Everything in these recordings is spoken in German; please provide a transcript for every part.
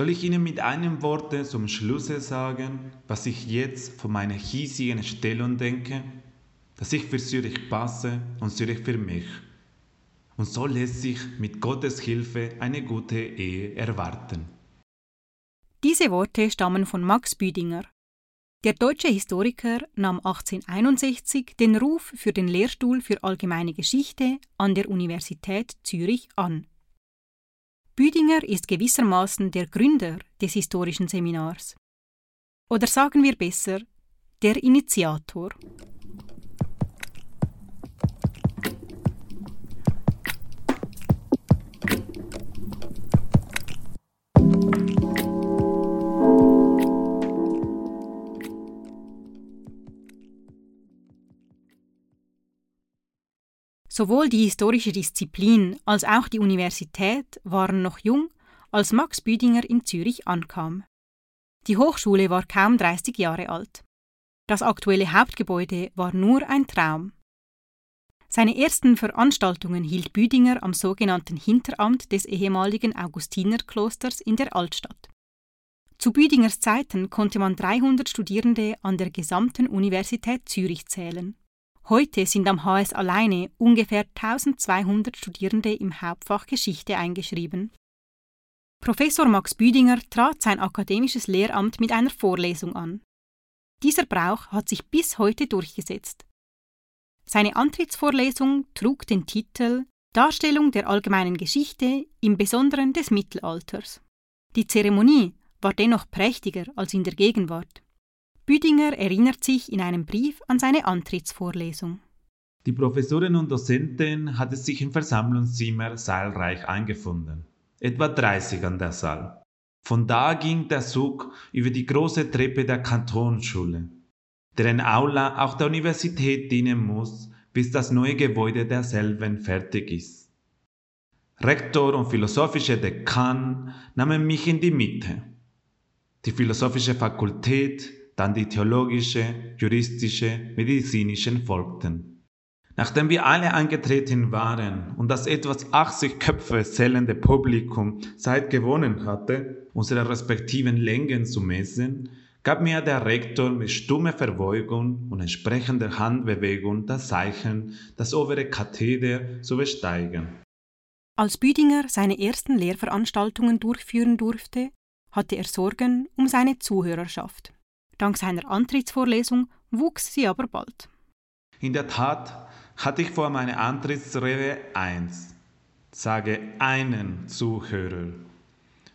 Soll ich Ihnen mit einem Worte zum Schlusse sagen, was ich jetzt von meiner hiesigen Stellung denke? Dass ich für Zürich passe und Zürich für mich. Und so lässt sich mit Gottes Hilfe eine gute Ehe erwarten. Diese Worte stammen von Max Büdinger. Der deutsche Historiker nahm 1861 den Ruf für den Lehrstuhl für allgemeine Geschichte an der Universität Zürich an. Büdinger ist gewissermaßen der Gründer des historischen Seminars. Oder sagen wir besser, der Initiator. Sowohl die historische Disziplin als auch die Universität waren noch jung, als Max Büdinger in Zürich ankam. Die Hochschule war kaum 30 Jahre alt. Das aktuelle Hauptgebäude war nur ein Traum. Seine ersten Veranstaltungen hielt Büdinger am sogenannten Hinteramt des ehemaligen Augustinerklosters in der Altstadt. Zu Büdingers Zeiten konnte man 300 Studierende an der gesamten Universität Zürich zählen. Heute sind am HS alleine ungefähr 1200 Studierende im Hauptfach Geschichte eingeschrieben. Professor Max Büdinger trat sein akademisches Lehramt mit einer Vorlesung an. Dieser Brauch hat sich bis heute durchgesetzt. Seine Antrittsvorlesung trug den Titel Darstellung der allgemeinen Geschichte, im Besonderen des Mittelalters. Die Zeremonie war dennoch prächtiger als in der Gegenwart. Büdinger erinnert sich in einem Brief an seine Antrittsvorlesung. Die Professorin und Dozentin hatte sich im Versammlungszimmer saalreich eingefunden, etwa 30 an der Saal. Von da ging der Zug über die große Treppe der Kantonsschule, deren Aula auch der Universität dienen muss, bis das neue Gebäude derselben fertig ist. Rektor und philosophische Dekan nahmen mich in die Mitte. Die philosophische Fakultät dann die theologische, juristische, medizinischen folgten. Nachdem wir alle angetreten waren und das etwas 80 Köpfe zählende Publikum Zeit gewonnen hatte, unsere respektiven Längen zu messen, gab mir der Rektor mit stummer Verbeugung und entsprechender Handbewegung das Zeichen, das obere Katheder zu besteigen. Als Büdinger seine ersten Lehrveranstaltungen durchführen durfte, hatte er Sorgen um seine Zuhörerschaft. Dank seiner Antrittsvorlesung wuchs sie aber bald. In der Tat hatte ich vor meiner Antrittsrede eins, sage einen Zuhörer.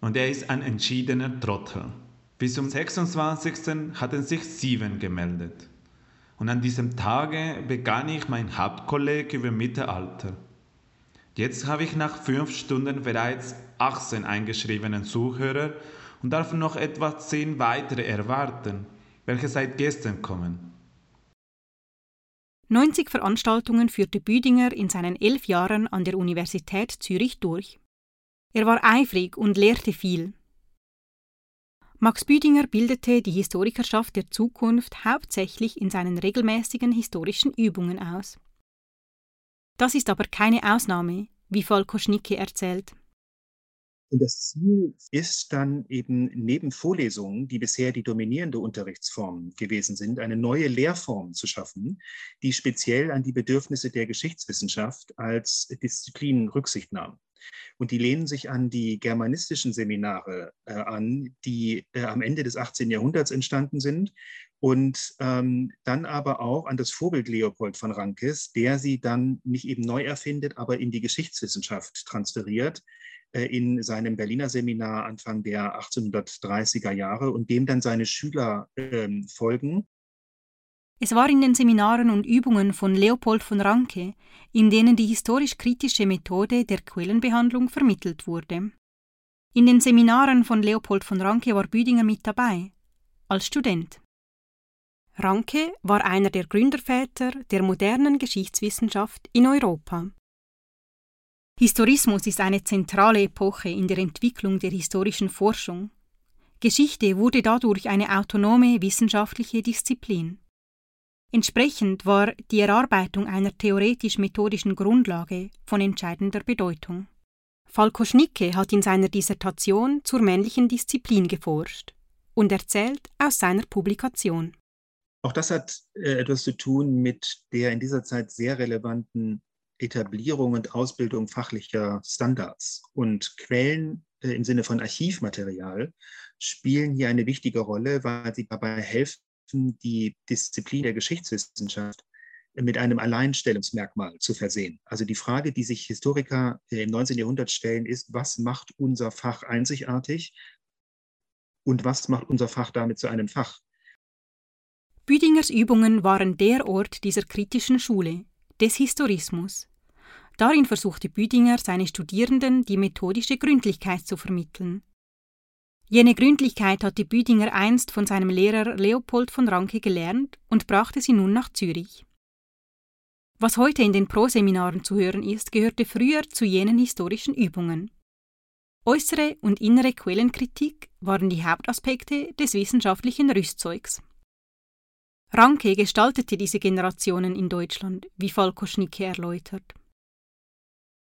Und er ist ein entschiedener Trottel. Bis zum 26. hatten sich sieben gemeldet. Und an diesem Tage begann ich mein Hauptkolleg über Mittelalter. Jetzt habe ich nach fünf Stunden bereits 18 eingeschriebenen Zuhörer und darf noch etwa zehn weitere erwarten, welche seit gestern kommen. 90 Veranstaltungen führte Büdinger in seinen elf Jahren an der Universität Zürich durch. Er war eifrig und lehrte viel. Max Büdinger bildete die Historikerschaft der Zukunft hauptsächlich in seinen regelmäßigen historischen Übungen aus. Das ist aber keine Ausnahme, wie Falko Schnicke erzählt. Und das Ziel ist dann eben neben Vorlesungen, die bisher die dominierende Unterrichtsform gewesen sind, eine neue Lehrform zu schaffen, die speziell an die Bedürfnisse der Geschichtswissenschaft als Disziplin Rücksicht nahm. Und die lehnen sich an die germanistischen Seminare äh, an, die äh, am Ende des 18. Jahrhunderts entstanden sind und ähm, dann aber auch an das Vorbild Leopold von Rankes, der sie dann nicht eben neu erfindet, aber in die Geschichtswissenschaft transferiert in seinem Berliner Seminar Anfang der 1830er Jahre und dem dann seine Schüler ähm, folgen. Es war in den Seminaren und Übungen von Leopold von Ranke, in denen die historisch-kritische Methode der Quellenbehandlung vermittelt wurde. In den Seminaren von Leopold von Ranke war Büdinger mit dabei, als Student. Ranke war einer der Gründerväter der modernen Geschichtswissenschaft in Europa. Historismus ist eine zentrale Epoche in der Entwicklung der historischen Forschung. Geschichte wurde dadurch eine autonome wissenschaftliche Disziplin. Entsprechend war die Erarbeitung einer theoretisch-methodischen Grundlage von entscheidender Bedeutung. Falko Schnicke hat in seiner Dissertation zur männlichen Disziplin geforscht und erzählt aus seiner Publikation. Auch das hat äh, etwas zu tun mit der in dieser Zeit sehr relevanten Etablierung und Ausbildung fachlicher Standards. Und Quellen äh, im Sinne von Archivmaterial spielen hier eine wichtige Rolle, weil sie dabei helfen, die Disziplin der Geschichtswissenschaft mit einem Alleinstellungsmerkmal zu versehen. Also die Frage, die sich Historiker äh, im 19. Jahrhundert stellen, ist, was macht unser Fach einzigartig und was macht unser Fach damit zu einem Fach? Büdingers Übungen waren der Ort dieser kritischen Schule, des Historismus. Darin versuchte Büdinger seine Studierenden die methodische Gründlichkeit zu vermitteln. Jene Gründlichkeit hatte Büdinger einst von seinem Lehrer Leopold von Ranke gelernt und brachte sie nun nach Zürich. Was heute in den Proseminaren zu hören ist, gehörte früher zu jenen historischen Übungen. Äußere und innere Quellenkritik waren die Hauptaspekte des wissenschaftlichen Rüstzeugs. Ranke gestaltete diese Generationen in Deutschland, wie Falko Schnicke erläutert.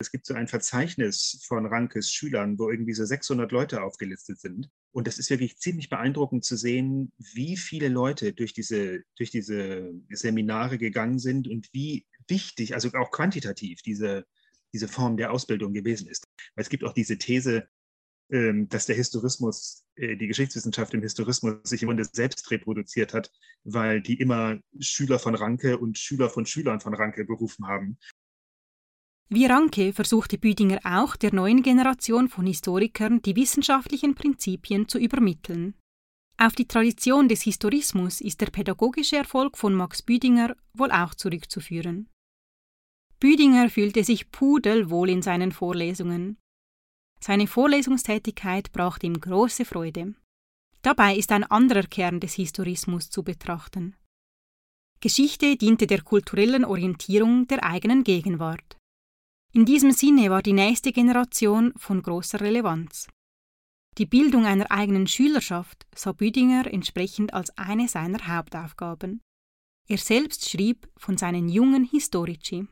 Es gibt so ein Verzeichnis von Rankes Schülern, wo irgendwie so 600 Leute aufgelistet sind. Und das ist wirklich ziemlich beeindruckend zu sehen, wie viele Leute durch diese, durch diese Seminare gegangen sind und wie wichtig, also auch quantitativ, diese, diese Form der Ausbildung gewesen ist. Weil es gibt auch diese These, dass der Historismus, äh, die Geschichtswissenschaft im Historismus sich im Grunde selbst reproduziert hat, weil die immer Schüler von Ranke und Schüler von Schülern von Ranke berufen haben. Wie Ranke versuchte Büdinger auch der neuen Generation von Historikern die wissenschaftlichen Prinzipien zu übermitteln. Auf die Tradition des Historismus ist der pädagogische Erfolg von Max Büdinger wohl auch zurückzuführen. Büdinger fühlte sich pudelwohl in seinen Vorlesungen. Seine Vorlesungstätigkeit brachte ihm große Freude. Dabei ist ein anderer Kern des Historismus zu betrachten. Geschichte diente der kulturellen Orientierung der eigenen Gegenwart. In diesem Sinne war die nächste Generation von großer Relevanz. Die Bildung einer eigenen Schülerschaft sah Büdinger entsprechend als eine seiner Hauptaufgaben. Er selbst schrieb von seinen jungen Historici.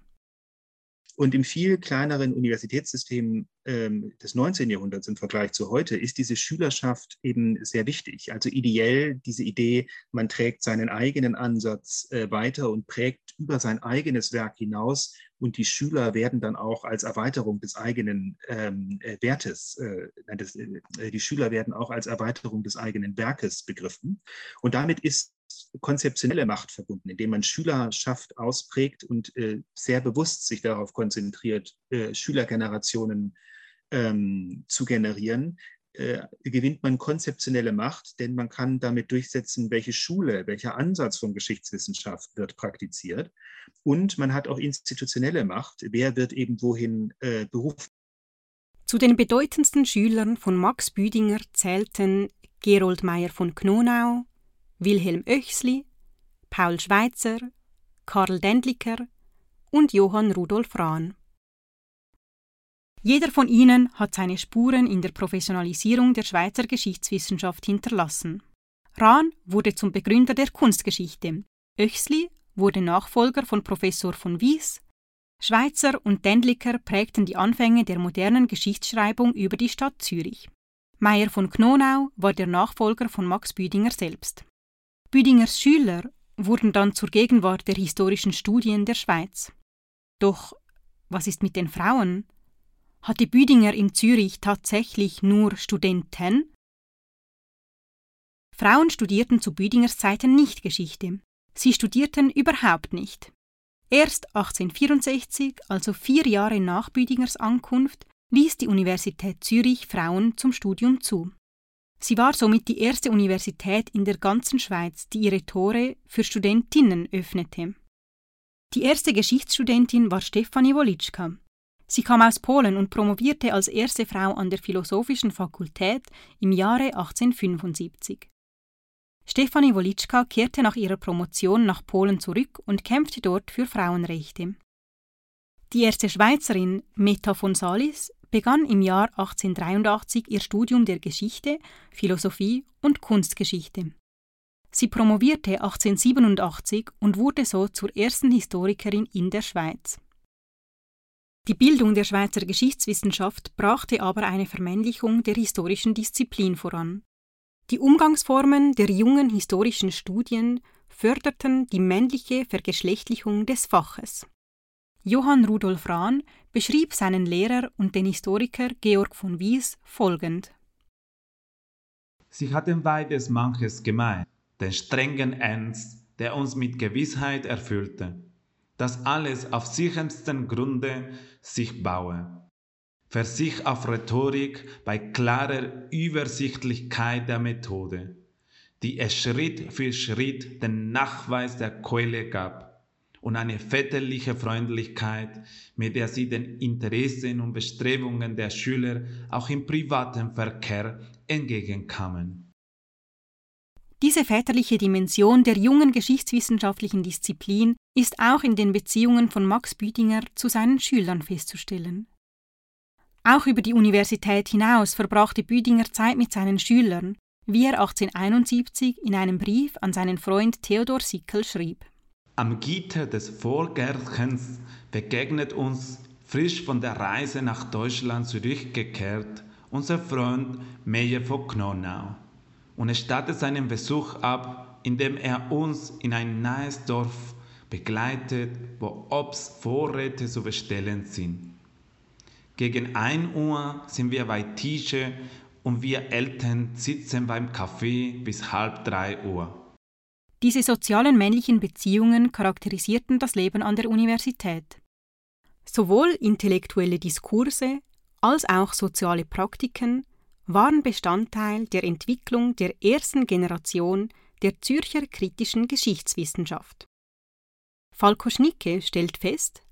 Und im viel kleineren Universitätssystem ähm, des 19. Jahrhunderts im Vergleich zu heute ist diese Schülerschaft eben sehr wichtig. Also ideell diese Idee, man trägt seinen eigenen Ansatz äh, weiter und prägt über sein eigenes Werk hinaus und die Schüler werden dann auch als Erweiterung des eigenen ähm, äh, Wertes, äh, das, äh, die Schüler werden auch als Erweiterung des eigenen Werkes begriffen. Und damit ist konzeptionelle Macht verbunden, indem man Schülerschaft ausprägt und äh, sehr bewusst sich darauf konzentriert, äh, Schülergenerationen ähm, zu generieren, äh, gewinnt man konzeptionelle Macht, denn man kann damit durchsetzen, welche Schule, welcher Ansatz von Geschichtswissenschaft wird praktiziert. Und man hat auch institutionelle Macht, wer wird eben wohin äh, berufen. Zu den bedeutendsten Schülern von Max Büdinger zählten Gerold Meyer von Knonau, Wilhelm Oechsli, Paul Schweitzer, Karl Dendliker und Johann Rudolf Rahn. Jeder von ihnen hat seine Spuren in der Professionalisierung der Schweizer Geschichtswissenschaft hinterlassen. Rahn wurde zum Begründer der Kunstgeschichte, Oechsli wurde Nachfolger von Professor von Wies, Schweitzer und Dendliker prägten die Anfänge der modernen Geschichtsschreibung über die Stadt Zürich. Meyer von Knonau war der Nachfolger von Max Büdinger selbst. Büdingers Schüler wurden dann zur Gegenwart der historischen Studien der Schweiz. Doch was ist mit den Frauen? Hatte Büdinger in Zürich tatsächlich nur Studenten? Frauen studierten zu Büdingers Zeiten nicht Geschichte. Sie studierten überhaupt nicht. Erst 1864, also vier Jahre nach Büdingers Ankunft, ließ die Universität Zürich Frauen zum Studium zu. Sie war somit die erste Universität in der ganzen Schweiz, die ihre Tore für Studentinnen öffnete. Die erste Geschichtsstudentin war Stefanie Wolitschka. Sie kam aus Polen und promovierte als erste Frau an der Philosophischen Fakultät im Jahre 1875. Stefanie Wolitschka kehrte nach ihrer Promotion nach Polen zurück und kämpfte dort für Frauenrechte. Die erste Schweizerin, Meta von Salis, begann im Jahr 1883 ihr Studium der Geschichte, Philosophie und Kunstgeschichte. Sie promovierte 1887 und wurde so zur ersten Historikerin in der Schweiz. Die Bildung der Schweizer Geschichtswissenschaft brachte aber eine Vermännlichung der historischen Disziplin voran. Die Umgangsformen der jungen historischen Studien förderten die männliche Vergeschlechtlichung des Faches. Johann Rudolf Rahn beschrieb seinen Lehrer und den Historiker Georg von Wies folgend. Sie hatten beides manches gemein, den strengen Ernst, der uns mit Gewissheit erfüllte dass alles auf sichersten Grunde sich baue. Versich auf Rhetorik bei klarer Übersichtlichkeit der Methode, die es Schritt für Schritt den Nachweis der Keule gab und eine väterliche Freundlichkeit, mit der sie den Interessen und Bestrebungen der Schüler auch im privaten Verkehr entgegenkamen. Diese väterliche Dimension der jungen geschichtswissenschaftlichen Disziplin ist auch in den Beziehungen von Max Büdinger zu seinen Schülern festzustellen. Auch über die Universität hinaus verbrachte Büdinger Zeit mit seinen Schülern, wie er 1871 in einem Brief an seinen Freund Theodor Sickel schrieb. Am Gitter des Vorgärtchens begegnet uns, frisch von der Reise nach Deutschland zurückgekehrt, unser Freund Meyer von Knonau und er startet seinen Besuch ab, indem er uns in ein nahes Dorf begleitet, wo Obst Vorräte zu bestellen sind. Gegen 1 Uhr sind wir bei Tische und wir Eltern sitzen beim Kaffee bis halb drei Uhr. Diese sozialen männlichen Beziehungen charakterisierten das Leben an der Universität. Sowohl intellektuelle Diskurse als auch soziale Praktiken waren Bestandteil der Entwicklung der ersten Generation der Zürcher kritischen Geschichtswissenschaft. Falko Schnicke stellt fest,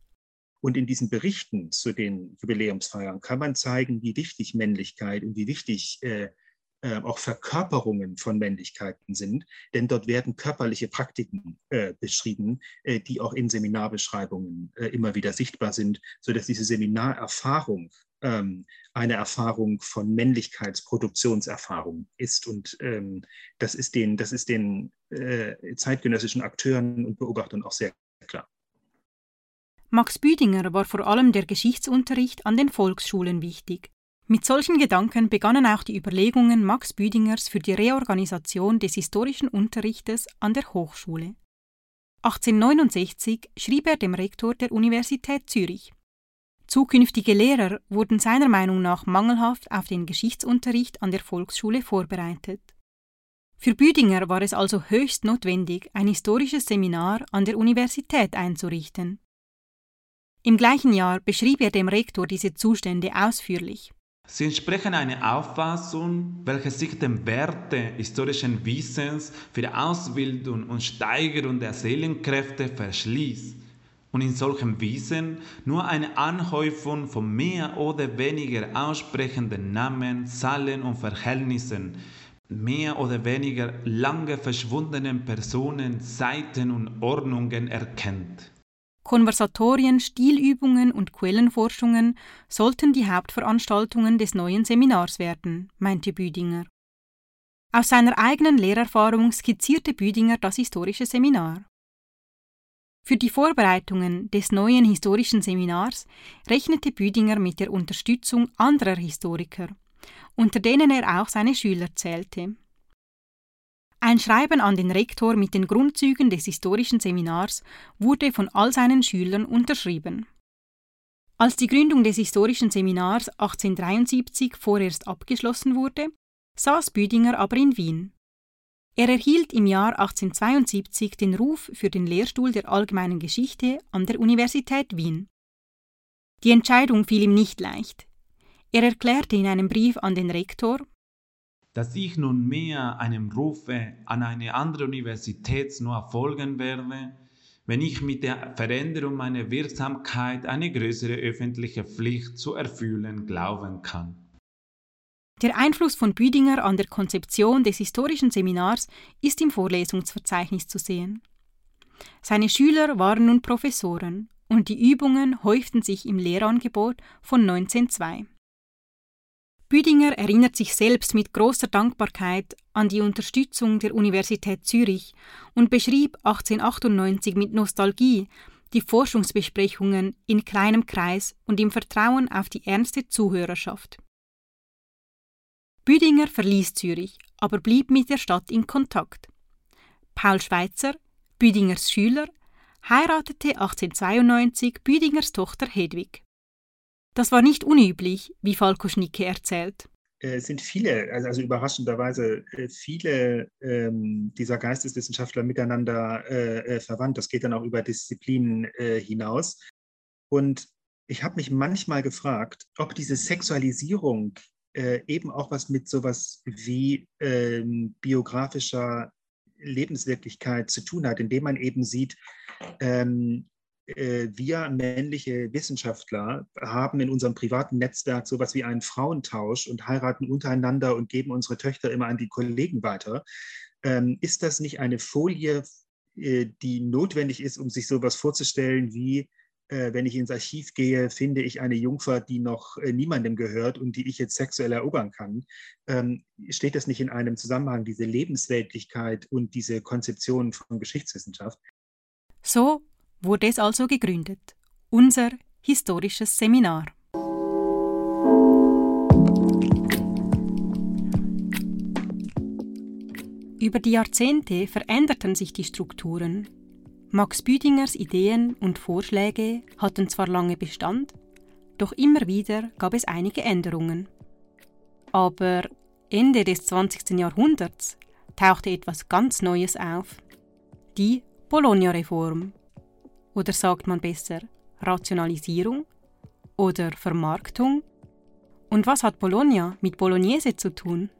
und in diesen Berichten zu den Jubiläumsfeiern kann man zeigen, wie wichtig Männlichkeit und wie wichtig äh, äh, auch Verkörperungen von Männlichkeiten sind. Denn dort werden körperliche Praktiken äh, beschrieben, äh, die auch in Seminarbeschreibungen äh, immer wieder sichtbar sind, sodass diese Seminarerfahrung ähm, eine Erfahrung von Männlichkeitsproduktionserfahrung ist. Und ähm, das ist den, das ist den äh, zeitgenössischen Akteuren und Beobachtern auch sehr klar. Max Büdinger war vor allem der Geschichtsunterricht an den Volksschulen wichtig. Mit solchen Gedanken begannen auch die Überlegungen Max Büdingers für die Reorganisation des historischen Unterrichtes an der Hochschule. 1869 schrieb er dem Rektor der Universität Zürich. Zukünftige Lehrer wurden seiner Meinung nach mangelhaft auf den Geschichtsunterricht an der Volksschule vorbereitet. Für Büdinger war es also höchst notwendig, ein historisches Seminar an der Universität einzurichten. Im gleichen Jahr beschrieb er dem Rektor diese Zustände ausführlich. Sie entsprechen einer Auffassung, welche sich dem Wert des historischen Wissens für die Ausbildung und Steigerung der Seelenkräfte verschließt und in solchem Wissen nur eine Anhäufung von mehr oder weniger aussprechenden Namen, Zahlen und Verhältnissen, mehr oder weniger lange verschwundenen Personen, Seiten und Ordnungen erkennt. Konversatorien, Stilübungen und Quellenforschungen sollten die Hauptveranstaltungen des neuen Seminars werden, meinte Büdinger. Aus seiner eigenen Lehrerfahrung skizzierte Büdinger das historische Seminar. Für die Vorbereitungen des neuen historischen Seminars rechnete Büdinger mit der Unterstützung anderer Historiker, unter denen er auch seine Schüler zählte. Ein Schreiben an den Rektor mit den Grundzügen des historischen Seminars wurde von all seinen Schülern unterschrieben. Als die Gründung des historischen Seminars 1873 vorerst abgeschlossen wurde, saß Büdinger aber in Wien. Er erhielt im Jahr 1872 den Ruf für den Lehrstuhl der allgemeinen Geschichte an der Universität Wien. Die Entscheidung fiel ihm nicht leicht. Er erklärte in einem Brief an den Rektor, dass ich nunmehr einem Rufe an eine andere Universität nur folgen werde, wenn ich mit der Veränderung meiner Wirksamkeit eine größere öffentliche Pflicht zu erfüllen glauben kann. Der Einfluss von Büdinger an der Konzeption des historischen Seminars ist im Vorlesungsverzeichnis zu sehen. Seine Schüler waren nun Professoren und die Übungen häuften sich im Lehrangebot von 1902. Büdinger erinnert sich selbst mit großer Dankbarkeit an die Unterstützung der Universität Zürich und beschrieb 1898 mit Nostalgie die Forschungsbesprechungen in kleinem Kreis und im Vertrauen auf die ernste Zuhörerschaft. Büdinger verließ Zürich, aber blieb mit der Stadt in Kontakt. Paul Schweitzer, Büdingers Schüler, heiratete 1892 Büdingers Tochter Hedwig. Das war nicht unüblich, wie Falko Schnicke erzählt. Es sind viele, also, also überraschenderweise äh, viele ähm, dieser Geisteswissenschaftler miteinander äh, äh, verwandt. Das geht dann auch über Disziplinen äh, hinaus. Und ich habe mich manchmal gefragt, ob diese Sexualisierung äh, eben auch was mit sowas wie ähm, biografischer Lebenswirklichkeit zu tun hat, indem man eben sieht, ähm, äh, wir männliche Wissenschaftler haben in unserem privaten Netzwerk sowas wie einen Frauentausch und heiraten untereinander und geben unsere Töchter immer an die Kollegen weiter. Ähm, ist das nicht eine Folie, äh, die notwendig ist, um sich sowas vorzustellen wie äh, wenn ich ins Archiv gehe, finde ich eine Jungfer, die noch niemandem gehört und die ich jetzt sexuell erobern kann. Ähm, steht das nicht in einem Zusammenhang, diese Lebensweltlichkeit und diese Konzeption von Geschichtswissenschaft? So wurde es also gegründet, unser historisches Seminar. Über die Jahrzehnte veränderten sich die Strukturen. Max Büdingers Ideen und Vorschläge hatten zwar lange Bestand, doch immer wieder gab es einige Änderungen. Aber Ende des 20. Jahrhunderts tauchte etwas ganz Neues auf, die Bologna-Reform oder sagt man besser Rationalisierung oder Vermarktung? Und was hat Bologna mit Bolognese zu tun?